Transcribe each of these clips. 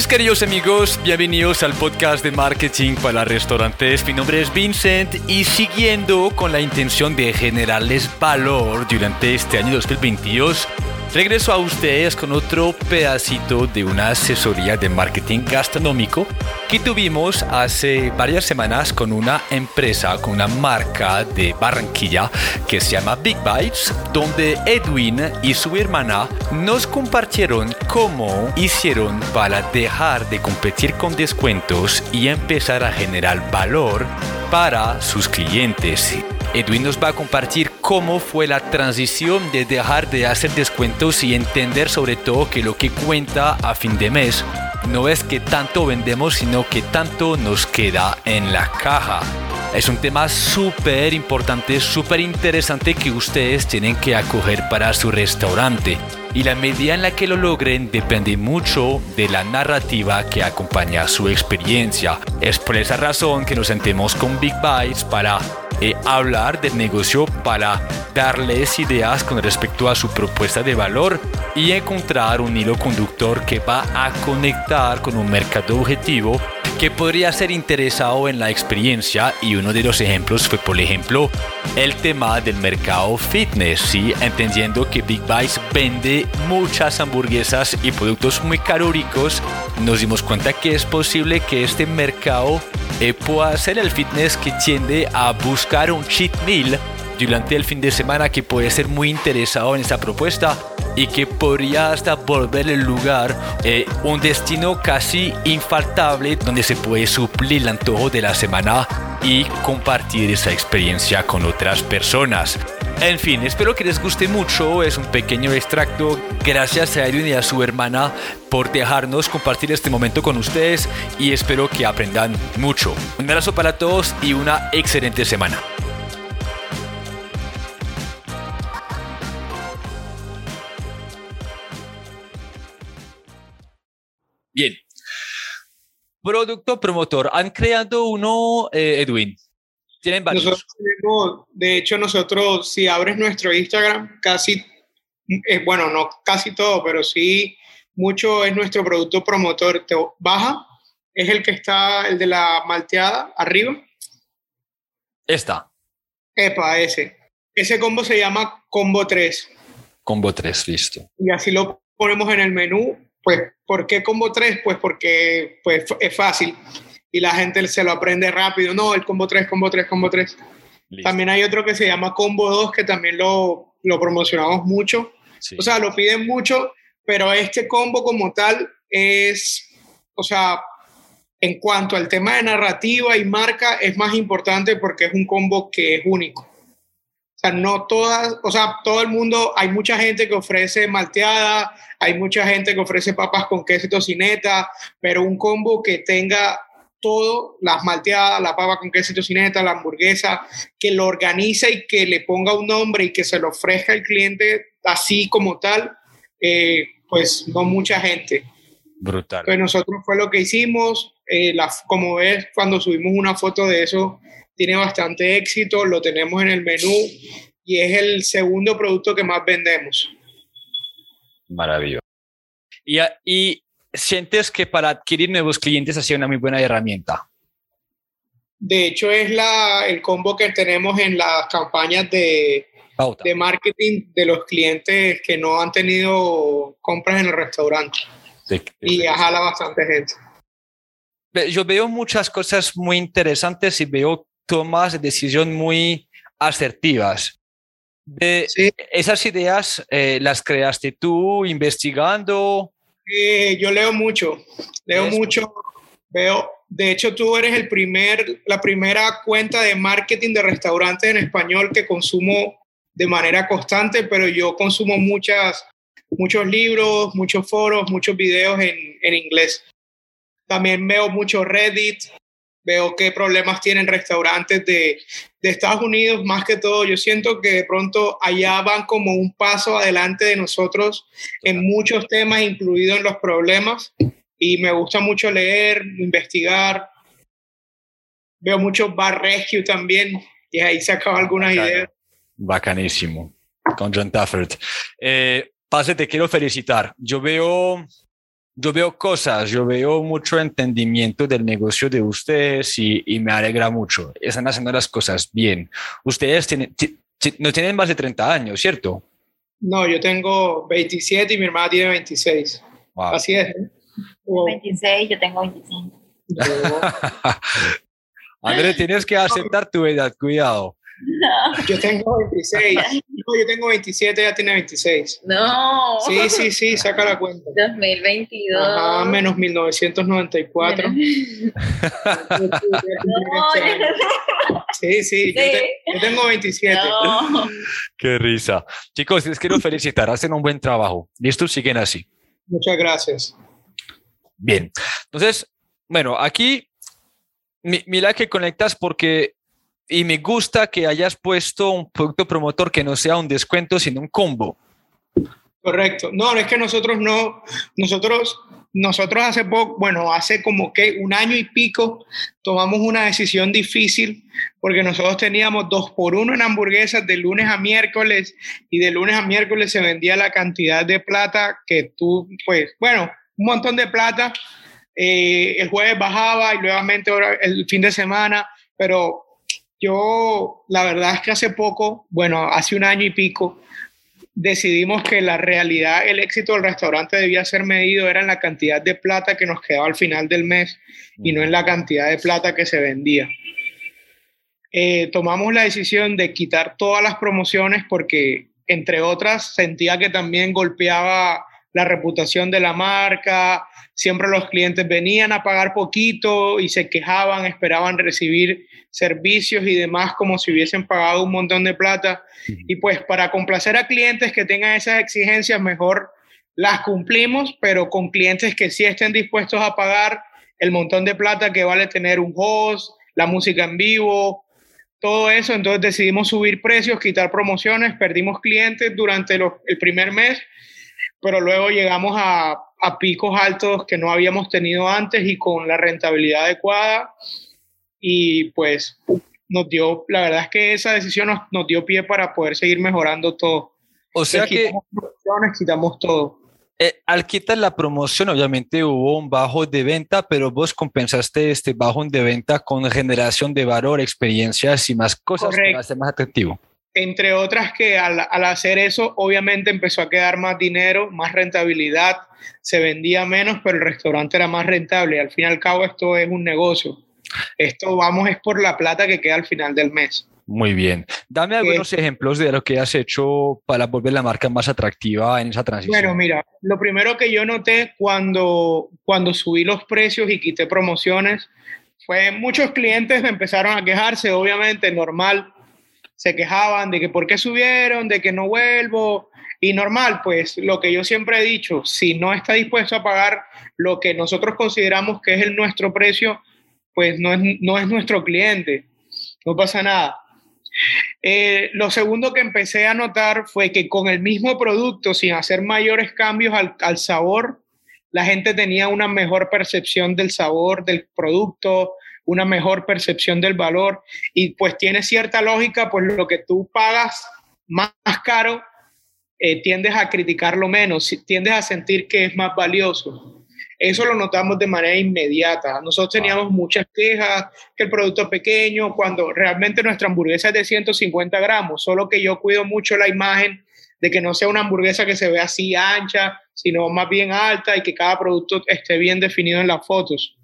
Mis queridos amigos, bienvenidos al podcast de marketing para restaurantes. Mi nombre es Vincent y siguiendo con la intención de generarles valor durante este año 2022, Regreso a ustedes con otro pedacito de una asesoría de marketing gastronómico que tuvimos hace varias semanas con una empresa, con una marca de Barranquilla que se llama Big Bites, donde Edwin y su hermana nos compartieron cómo hicieron para dejar de competir con descuentos y empezar a generar valor para sus clientes. Edwin nos va a compartir cómo fue la transición de dejar de hacer descuentos y entender sobre todo que lo que cuenta a fin de mes no es que tanto vendemos, sino que tanto nos queda en la caja. Es un tema súper importante, súper interesante que ustedes tienen que acoger para su restaurante. Y la medida en la que lo logren depende mucho de la narrativa que acompaña su experiencia. Es por esa razón que nos sentemos con Big Bites para eh, hablar del negocio para darles ideas con respecto a su propuesta de valor y encontrar un hilo conductor que va a conectar con un mercado objetivo que podría ser interesado en la experiencia y uno de los ejemplos fue por ejemplo el tema del mercado fitness, ¿sí? entendiendo que Big Bites vende muchas hamburguesas y productos muy calóricos, nos dimos cuenta que es posible que este mercado eh, pueda ser el fitness que tiende a buscar un cheat meal durante el fin de semana que puede ser muy interesado en esta propuesta y que podría hasta volver el lugar eh, un destino casi infaltable donde se puede suplir el antojo de la semana y compartir esa experiencia con otras personas. En fin, espero que les guste mucho, es un pequeño extracto. Gracias a Edwin y a su hermana por dejarnos compartir este momento con ustedes y espero que aprendan mucho. Un abrazo para todos y una excelente semana. Bien. Producto promotor. Han creado uno, eh, Edwin. Tienen varios. de hecho, nosotros, si abres nuestro Instagram, casi, eh, bueno, no casi todo, pero sí mucho es nuestro producto promotor. Te baja, es el que está, el de la malteada, arriba. Esta. Epa, ese. Ese combo se llama Combo 3. Combo 3, listo. Y así lo ponemos en el menú pues, ¿por qué combo 3? Pues porque pues, es fácil y la gente se lo aprende rápido. No, el combo 3, combo 3, combo 3. También hay otro que se llama combo 2 que también lo, lo promocionamos mucho. O sea, lo piden mucho, pero este combo como tal es, o sea, en cuanto al tema de narrativa y marca, es más importante porque es un combo que es único. O sea, no todas, o sea, todo el mundo, hay mucha gente que ofrece malteada, hay mucha gente que ofrece papas con queso y tocineta, pero un combo que tenga todo, las malteadas, la papa con queso y tocineta, la hamburguesa, que lo organice y que le ponga un nombre y que se lo ofrezca al cliente así como tal, eh, pues no mucha gente. Brutal. Pues nosotros fue lo que hicimos, eh, la, como ves, cuando subimos una foto de eso, tiene bastante éxito, lo tenemos en el menú y es el segundo producto que más vendemos. Maravilloso. Y, y sientes que para adquirir nuevos clientes ha sido una muy buena herramienta. De hecho, es la, el combo que tenemos en las campañas de, de marketing de los clientes que no han tenido compras en el restaurante. y jala bastante gente. Yo veo muchas cosas muy interesantes y veo tomas de decisión muy asertivas. De ¿Esas ideas eh, las creaste tú investigando? yo leo mucho, leo mucho, veo, de hecho tú eres el primer, la primera cuenta de marketing de restaurantes en español que consumo de manera constante, pero yo consumo muchas, muchos libros, muchos foros, muchos videos en, en inglés. También veo mucho Reddit, veo qué problemas tienen restaurantes de, de, Estados Unidos, más que todo, yo siento que de pronto allá van como un paso adelante de nosotros en muchos temas, incluidos en los problemas, y me gusta mucho leer, investigar, veo mucho Bar Rescue también, y ahí se acaban algunas ideas. Bacanísimo, con John Taffert. Eh, Pase, te quiero felicitar. Yo veo yo veo cosas, yo veo mucho entendimiento del negocio de ustedes y, y me alegra mucho. Están haciendo las cosas bien. Ustedes tienen, no tienen más de 30 años, ¿cierto? No, yo tengo 27 y mi hermana tiene 26. Así es. 26, yo tengo 25. André, tienes que aceptar tu edad, cuidado. No. Yo tengo 26. No, yo tengo 27, ella tiene 26. No. Sí, sí, sí, saca la cuenta. 2022. Ajá, menos 1994. sí, sí, Yo, tengo 27. No. Qué risa. Chicos, les quiero felicitar, hacen un buen trabajo. Listo, siguen así. Muchas gracias. Bien, entonces, bueno, aquí mira que conectas porque y me gusta que hayas puesto un producto promotor que no sea un descuento, sino un combo. Correcto. No, es que nosotros no, nosotros, nosotros hace poco, bueno, hace como que un año y pico tomamos una decisión difícil porque nosotros teníamos dos por uno en hamburguesas de lunes a miércoles y de lunes a miércoles se vendía la cantidad de plata que tú, pues, bueno, un montón de plata. Eh, el jueves bajaba y nuevamente el fin de semana, pero yo, la verdad es que hace poco, bueno, hace un año y pico, decidimos que la realidad, el éxito del restaurante debía ser medido era en la cantidad de plata que nos quedaba al final del mes y no en la cantidad de plata que se vendía. Eh, tomamos la decisión de quitar todas las promociones porque, entre otras, sentía que también golpeaba la reputación de la marca, siempre los clientes venían a pagar poquito y se quejaban, esperaban recibir servicios y demás como si hubiesen pagado un montón de plata. Y pues para complacer a clientes que tengan esas exigencias, mejor las cumplimos, pero con clientes que sí estén dispuestos a pagar el montón de plata que vale tener un host, la música en vivo, todo eso. Entonces decidimos subir precios, quitar promociones, perdimos clientes durante el primer mes pero luego llegamos a, a, picos altos que no habíamos tenido antes y con la rentabilidad adecuada y pues nos dio, la verdad es que esa decisión nos, nos dio pie para poder seguir mejorando todo. O sea que... Quitamos todo. Eh, al quitar la promoción, obviamente hubo un bajo de venta, pero vos compensaste este bajo de venta con generación de valor, experiencias y más cosas para hacer más atractivo entre otras que al, hacer eso, obviamente empezó a quedar más dinero, más rentabilidad, se vendía menos, pero el restaurante era más rentable. Al fin y al cabo, esto es un negocio. Esto, vamos, es por la plata que queda al final del mes. Muy bien. Dame algunos ejemplos de lo que has hecho para volver la marca más atractiva en esa transición. Bueno, mira, lo primero que yo noté cuando, cuando subí los precios y quité promociones fue muchos clientes empezaron a quejarse, obviamente, normal se quejaban de que por qué subieron, de que no vuelvo. Y normal, pues lo que yo siempre he dicho, si no está dispuesto a pagar lo que nosotros consideramos que es el nuestro precio, pues no es, no es nuestro cliente. No pasa nada. Eh, lo segundo que empecé a notar fue que con el mismo producto, sin hacer mayores cambios al, al sabor, la gente tenía una mejor percepción del sabor del producto, una mejor percepción del valor y pues tiene cierta lógica, pues lo que tú pagas más, caro, eh, tiendes a criticarlo menos, tiendes a sentir que es más valioso. Eso lo notamos de manera inmediata. Nosotros teníamos muchas quejas, que el producto es pequeño, cuando realmente nuestra hamburguesa es de 150 gramos, solo que yo cuido mucho la imagen de que no sea una hamburguesa que se vea así ancha, sino más bien alta y que cada producto esté bien definido en las fotos.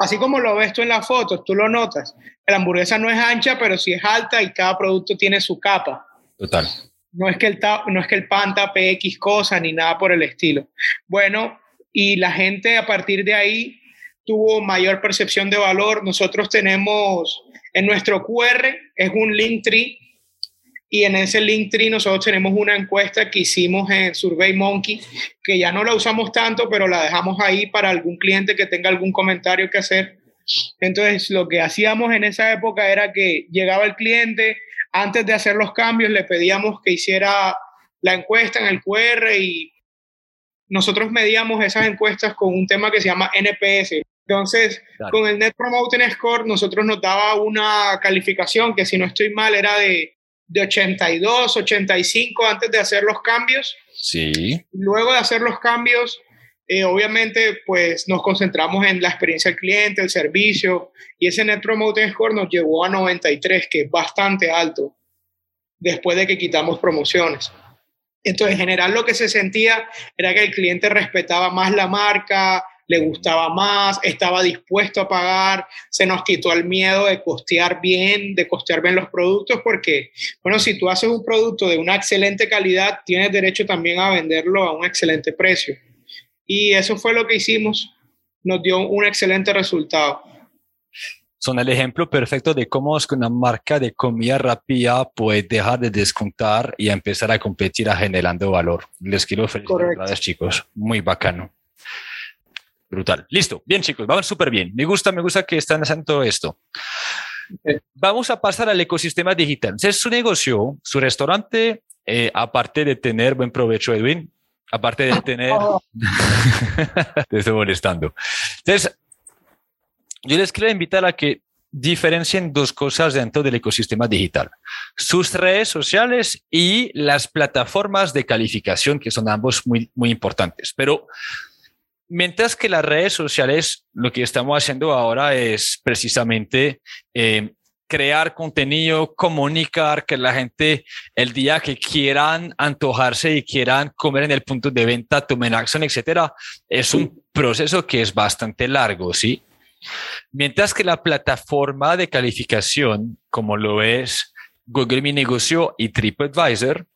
Así como lo ves tú en las fotos, tú lo notas. La hamburguesa no es ancha, pero sí es alta y cada producto tiene su capa. Total. No es que el, no es que el pan tape X cosa ni nada por el estilo. Bueno, y la gente a partir de ahí tuvo mayor percepción de valor. Nosotros tenemos en nuestro QR, es un link tree y en ese Linktree nosotros tenemos una encuesta que hicimos en Survey Monkey, que ya no la usamos tanto, pero la dejamos ahí para algún cliente que tenga algún comentario que hacer. Entonces, lo que hacíamos en esa época era que llegaba el cliente, antes de hacer los cambios, le pedíamos que hiciera la encuesta en el QR y nosotros medíamos esas encuestas con un tema que se llama NPS. Entonces, con el Net Promoting Score, nosotros nos daba una calificación que, si no estoy mal, era de de 82, 85 antes de hacer los cambios. Sí. Luego de hacer los cambios, eh, obviamente, pues nos concentramos en la experiencia del cliente, el servicio, y ese Net Promoter Score nos llevó a 93, que es bastante alto, después de que quitamos promociones. Entonces, en general lo que se sentía era que el cliente respetaba más la marca, le gustaba más, estaba dispuesto a pagar, se nos quitó el miedo de costear bien, de costear bien los productos, porque, bueno, si tú haces un producto de una excelente calidad, tienes derecho también a venderlo a un excelente precio. Y eso fue lo que hicimos, nos dio un excelente resultado son el ejemplo perfecto de cómo es que una marca de comida rápida puede dejar de descontar y empezar a competir a generando valor. Les quiero felicitar, chicos. Muy bacano. Brutal. Listo. Bien, chicos. Vamos súper bien. Me gusta, me gusta que están haciendo todo esto. Vamos a pasar al ecosistema digital. Es su negocio, su restaurante, eh, aparte de tener buen provecho, Edwin, aparte de tener... Te estoy molestando. Entonces, yo les quiero invitar a que diferencien dos cosas dentro del ecosistema digital. Sus redes sociales y las plataformas de calificación, que son ambos muy, muy importantes. Pero mientras que las redes sociales, lo que estamos haciendo ahora es precisamente eh, crear contenido, comunicar, que la gente el día que quieran antojarse y quieran comer en el punto de venta, tomen acción, etcétera, es un proceso que es bastante largo, ¿sí? Mientras que la plataforma de calificación, como lo es Google Mi Negocio y TripAdvisor,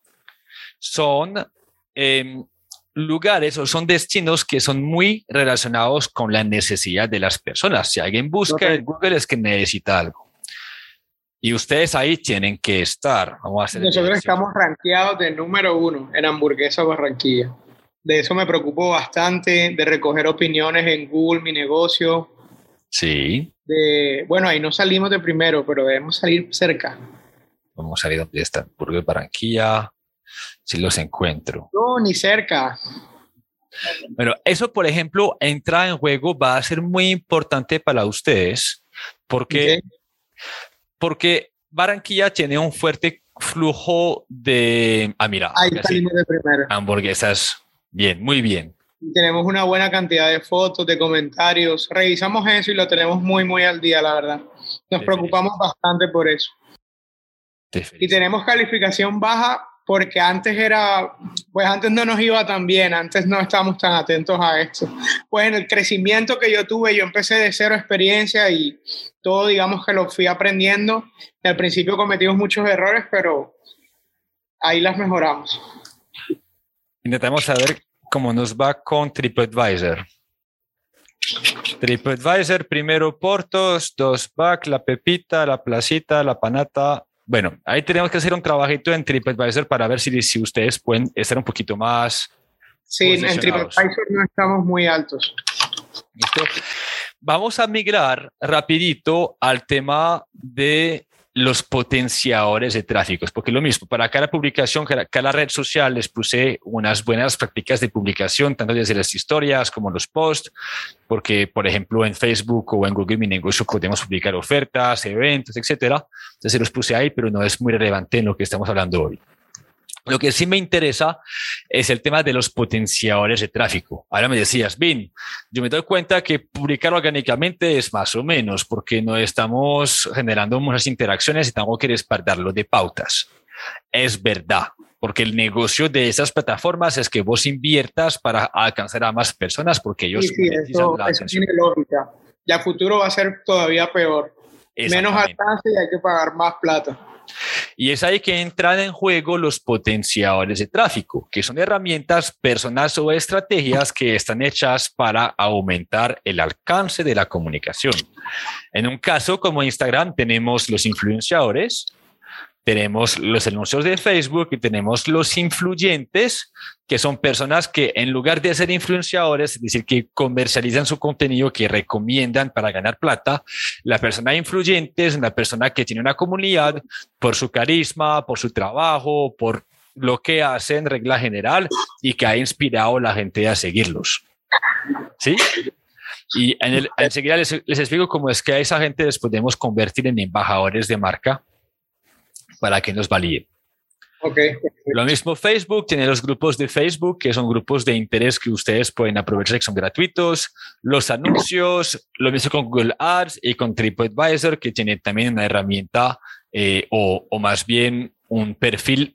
son em, lugares o son destinos que son muy relacionados con la necesidad de las personas. Si alguien busca en Google es que necesita algo. Y ustedes ahí tienen que estar. Vamos a hacer Nosotros estamos rankeados de número uno en hamburguesa Barranquilla. De eso me preocupo bastante, de recoger opiniones en Google, mi negocio, Sí. De, bueno, ahí no salimos de primero, pero debemos salir cerca. Vamos a salir donde está Burger Barranquilla, si los encuentro. No, ni cerca. Bueno, eso, por ejemplo, entra en juego, va a ser muy importante para ustedes, porque, porque Barranquilla tiene un fuerte flujo de... Ah, mira. Ahí salimos de primero. Hamburguesas. Bien, muy bien tenemos una buena cantidad de fotos, de comentarios. Revisamos eso y lo tenemos muy, muy al día, la verdad. Nos preocupamos bastante por eso. Y tenemos calificación baja porque antes era, pues antes no nos iba tan bien, antes no estábamos tan atentos a esto. Pues en el crecimiento que yo tuve, yo empecé de cero experiencia y todo, digamos que lo fui aprendiendo. Al principio cometimos muchos errores, pero ahí las mejoramos. Intentamos saber cómo nos va con TripAdvisor. TripAdvisor, primero Portos, dos Back, la Pepita, la Placita, la Panata. Bueno, ahí tenemos que hacer un trabajito en TripAdvisor para ver si, si ustedes pueden estar un poquito más. Sí, en TripAdvisor no estamos muy altos. Vamos a migrar rapidito al tema de los potenciadores de tráfico, porque lo mismo, para cada publicación, cada, cada, red social les puse unas buenas prácticas de publicación, tanto desde las historias como los posts, porque, por ejemplo, en Facebook o en Google Mi Negocio podemos publicar ofertas, eventos, etcétera. Entonces los puse ahí, pero no es muy relevante en lo que estamos hablando hoy. Lo que sí me interesa es el tema de los potenciadores de tráfico. Ahora me decías, Bin, yo me doy cuenta que publicar orgánicamente es más o menos porque no estamos generando muchas interacciones y tengo que respaldarlo de pautas. Es verdad, porque el negocio de esas plataformas es que vos inviertas para alcanzar a más personas porque ellos sí, sí, eso, eso tiene lógica. Y a futuro va a ser todavía peor. Menos alcance y hay que pagar más plata. Y es ahí que entran en juego los potenciadores de tráfico, que son herramientas, personas o estrategias que están hechas para aumentar el alcance de la comunicación. En un caso como Instagram tenemos los influenciadores, tenemos los anuncios de Facebook y tenemos los influyentes, que son personas que en lugar de ser influenciadores, es decir, que comercializan su contenido, que recomiendan para ganar plata, la persona influyente es una persona que tiene una comunidad por su carisma, por su trabajo, por lo que hace en regla general y que ha inspirado a la gente a seguirlos. ¿Sí? Y enseguida les, les explico cómo es que a esa gente les podemos convertir en embajadores de marca para que nos valide. Okay. Lo mismo Facebook, tiene los grupos de Facebook, que son grupos de interés que ustedes pueden aprovechar, que son gratuitos. Los anuncios, lo mismo con Google Ads y con TripAdvisor, que tiene también una herramienta eh, o, o, más bien un perfil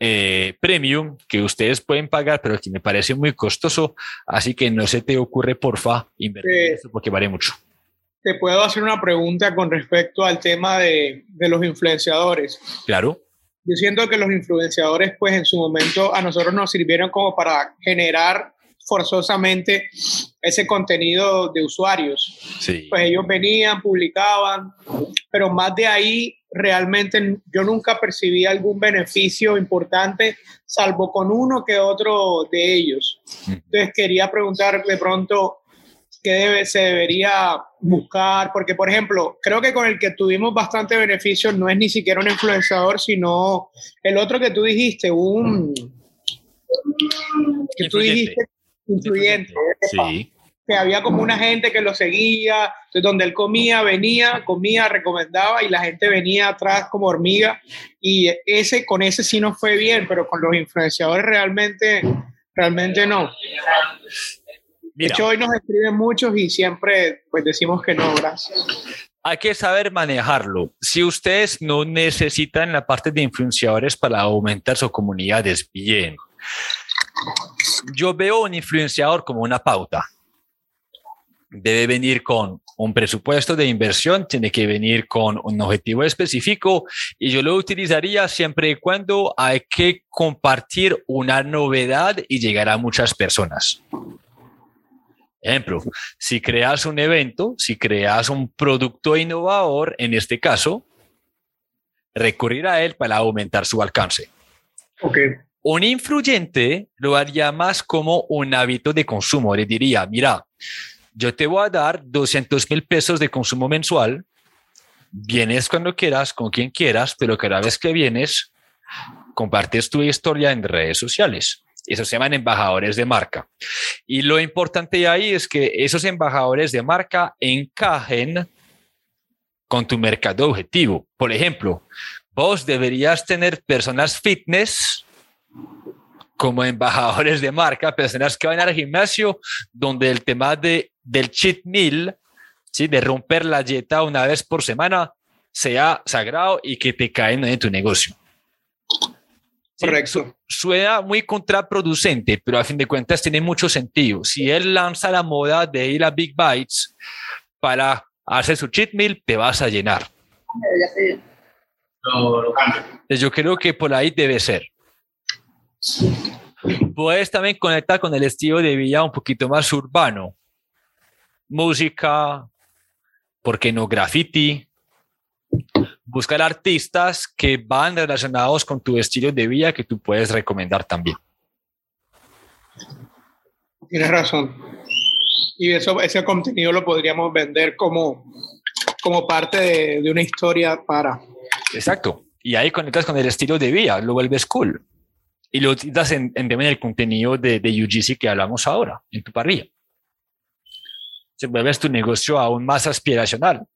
eh, premium que ustedes pueden pagar, pero que me parece muy costoso. Así que no se te ocurre, porfa, invertir en eso porque vale mucho. Te puedo hacer una pregunta con respecto al tema de, de los influenciadores. Claro. Yo siento que los influenciadores, pues en su momento a nosotros nos sirvieron como para generar forzosamente ese contenido de usuarios. Sí. Pues ellos venían, publicaban, pero más de ahí realmente yo nunca percibí algún beneficio importante, salvo con uno que otro de ellos. Entonces quería preguntar de pronto qué debe, se debería buscar, porque por ejemplo, creo que con el que tuvimos bastante beneficio no es ni siquiera un influenciador, sino el otro que tú dijiste, un... que tú dijiste, influyente. Sí. Que había como una gente que lo seguía, donde él comía, venía, comía, recomendaba y la gente venía atrás como hormiga. Y ese, con ese sí nos fue bien, pero con los influenciadores realmente, realmente no. De Mira, hecho, hoy nos escriben muchos y siempre pues decimos que no, gracias. hay que saber manejarlo. Si ustedes no necesitan la parte de influenciadores para aumentar sus comunidades, bien. Yo veo un influenciador como una pauta. Debe venir con un presupuesto de inversión, tiene que venir con un objetivo específico y yo lo utilizaría siempre y cuando hay que compartir una novedad y llegar a muchas personas. Ejemplo, si creas un evento, si creas un producto innovador, en este caso, recurrir a él para aumentar su alcance. Un influyente lo haría más como un hábito de consumo. Le diría, mira, yo te voy a dar 200 mil pesos de consumo mensual. Vienes cuando quieras, con quien quieras, pero cada vez que vienes, compartes tu historia en redes sociales. Eso se llaman embajadores de marca. Y lo importante ahí es que esos embajadores de marca encajen con tu mercado objetivo. Por ejemplo, vos deberías tener personas fitness como embajadores de marca, personas que van al gimnasio, donde el tema de, del cheat meal, ¿sí? de romper la dieta una vez por semana, sea sagrado y que te caen en tu negocio. Sí, correcto. suena muy contraproducente, pero a fin de cuentas tiene mucho sentido. Si él lanza la moda de ir a Big Bites para hacer su cheat meal, te vas a llenar. Entonces, Yo creo que por ahí debe ser. Puedes también conectar con el estilo de vida un poquito más urbano. Música, ¿por qué no graffiti? Buscar artistas que van relacionados con tu estilo de vida que tú puedes recomendar también. Tienes razón. Y eso, ese contenido lo podríamos vender como, como parte de, de una historia para... Exacto. Y ahí conectas con el estilo de vida, lo vuelves cool. Y lo utilizas en, en también el contenido de, de UGC que hablamos ahora, en tu parrilla. Se vuelves tu negocio aún más aspiracional.